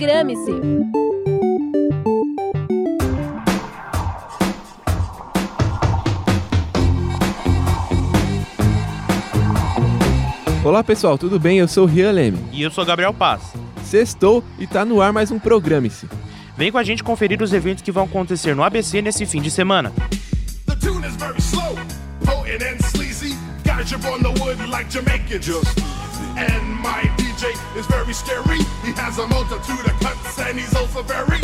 Programe-se! Olá pessoal, tudo bem? Eu sou o Rian Leme. E eu sou Gabriel Paz. Sextou e tá no ar mais um Programe-se. Vem com a gente conferir os eventos que vão acontecer no ABC nesse fim de semana. The tune is very slow, potent and sleazy. Guys, you're on the wood like Jamaica just. And my DJ is very scary. He has a multitude of cuts and he's also very.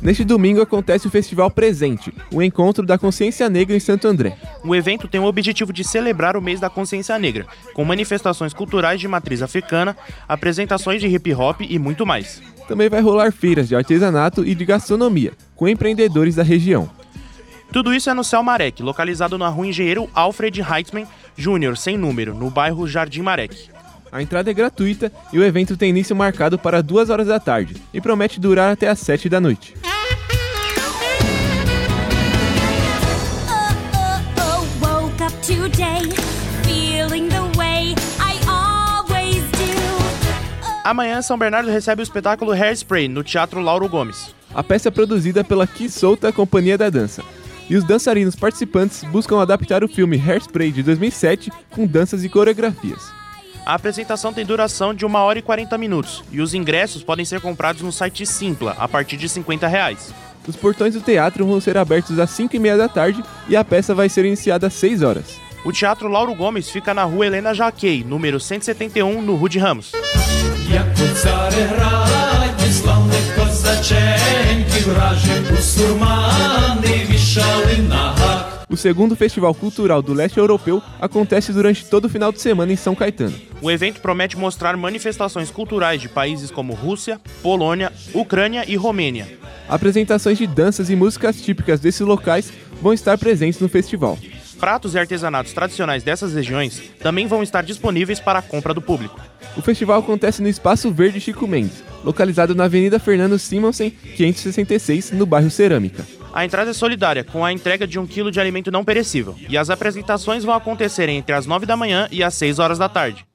Neste domingo acontece o Festival Presente, o encontro da consciência negra em Santo André. O evento tem o objetivo de celebrar o mês da consciência negra, com manifestações culturais de matriz africana, apresentações de hip hop e muito mais. Também vai rolar feiras de artesanato e de gastronomia, com empreendedores da região. Tudo isso é no Céu Marek, localizado na rua Engenheiro Alfred Heitzmann Jr., sem número, no bairro Jardim Marek. A entrada é gratuita e o evento tem início marcado para 2 horas da tarde e promete durar até às 7 da noite. oh, oh, do. Amanhã, São Bernardo recebe o espetáculo Hairspray, no Teatro Lauro Gomes. A peça é produzida pela Que Solta Companhia da Dança. E os dançarinos participantes buscam adaptar o filme Hairspray de 2007 com danças e coreografias. A apresentação tem duração de 1 hora e 40 minutos, e os ingressos podem ser comprados no site Simpla, a partir de 50 reais. Os portões do teatro vão ser abertos às 5 e meia da tarde e a peça vai ser iniciada às 6 horas. O Teatro Lauro Gomes fica na rua Helena Jaquei, número 171, no Rude Ramos. Segundo Festival Cultural do Leste Europeu acontece durante todo o final de semana em São Caetano. O evento promete mostrar manifestações culturais de países como Rússia, Polônia, Ucrânia e Romênia. Apresentações de danças e músicas típicas desses locais vão estar presentes no festival. Pratos e artesanatos tradicionais dessas regiões também vão estar disponíveis para a compra do público. O festival acontece no Espaço Verde Chico Mendes, localizado na Avenida Fernando Simonsen, 566, no bairro Cerâmica. A entrada é solidária, com a entrega de um quilo de alimento não perecível, e as apresentações vão acontecer entre as 9 da manhã e as 6 horas da tarde.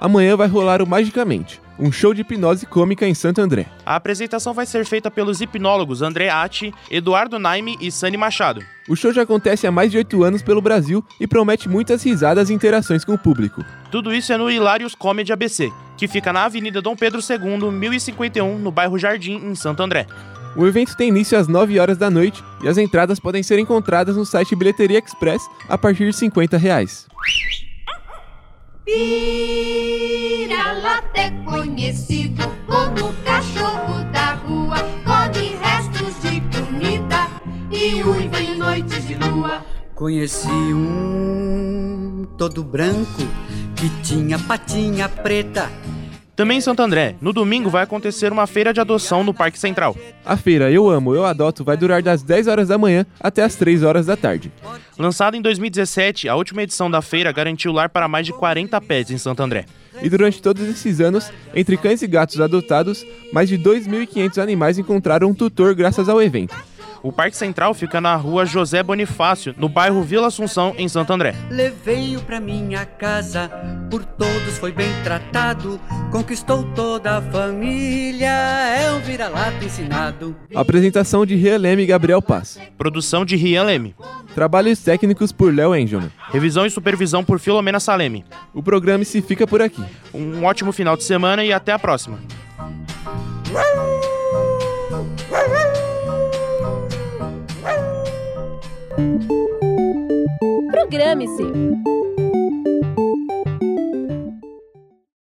Amanhã vai rolar o Magicamente, um show de hipnose cômica em Santo André. A apresentação vai ser feita pelos hipnólogos André Atti, Eduardo Naime e Sani Machado. O show já acontece há mais de 8 anos pelo Brasil e promete muitas risadas e interações com o público. Tudo isso é no Hilarious Comedy ABC, que fica na Avenida Dom Pedro II, 1051, no bairro Jardim, em Santo André. O evento tem início às 9 horas da noite e as entradas podem ser encontradas no site Bilheteria Express a partir de 50 reais. Vira-lata conhecido como cachorro da rua, come restos de comida e uiva em noites de lua. Conheci um todo branco que tinha patinha preta. Também em Santo André, no domingo vai acontecer uma feira de adoção no Parque Central. A feira Eu Amo, Eu Adoto vai durar das 10 horas da manhã até as 3 horas da tarde. Lançada em 2017, a última edição da feira garantiu lar para mais de 40 pets em Santo André. E durante todos esses anos, entre cães e gatos adotados, mais de 2.500 animais encontraram um tutor graças ao evento. O Parque Central fica na rua José Bonifácio, no bairro Vila Assunção, em Santo André. Levei-o pra minha casa, por todos foi bem tratado, conquistou toda a família, é um vira-lata ensinado. Apresentação de Rian Leme e Gabriel Paz. Produção de Rian Leme. Trabalhos técnicos por Léo Engelman. Revisão e supervisão por Filomena Saleme. O programa se fica por aqui. Um ótimo final de semana e até a próxima. Programe-se!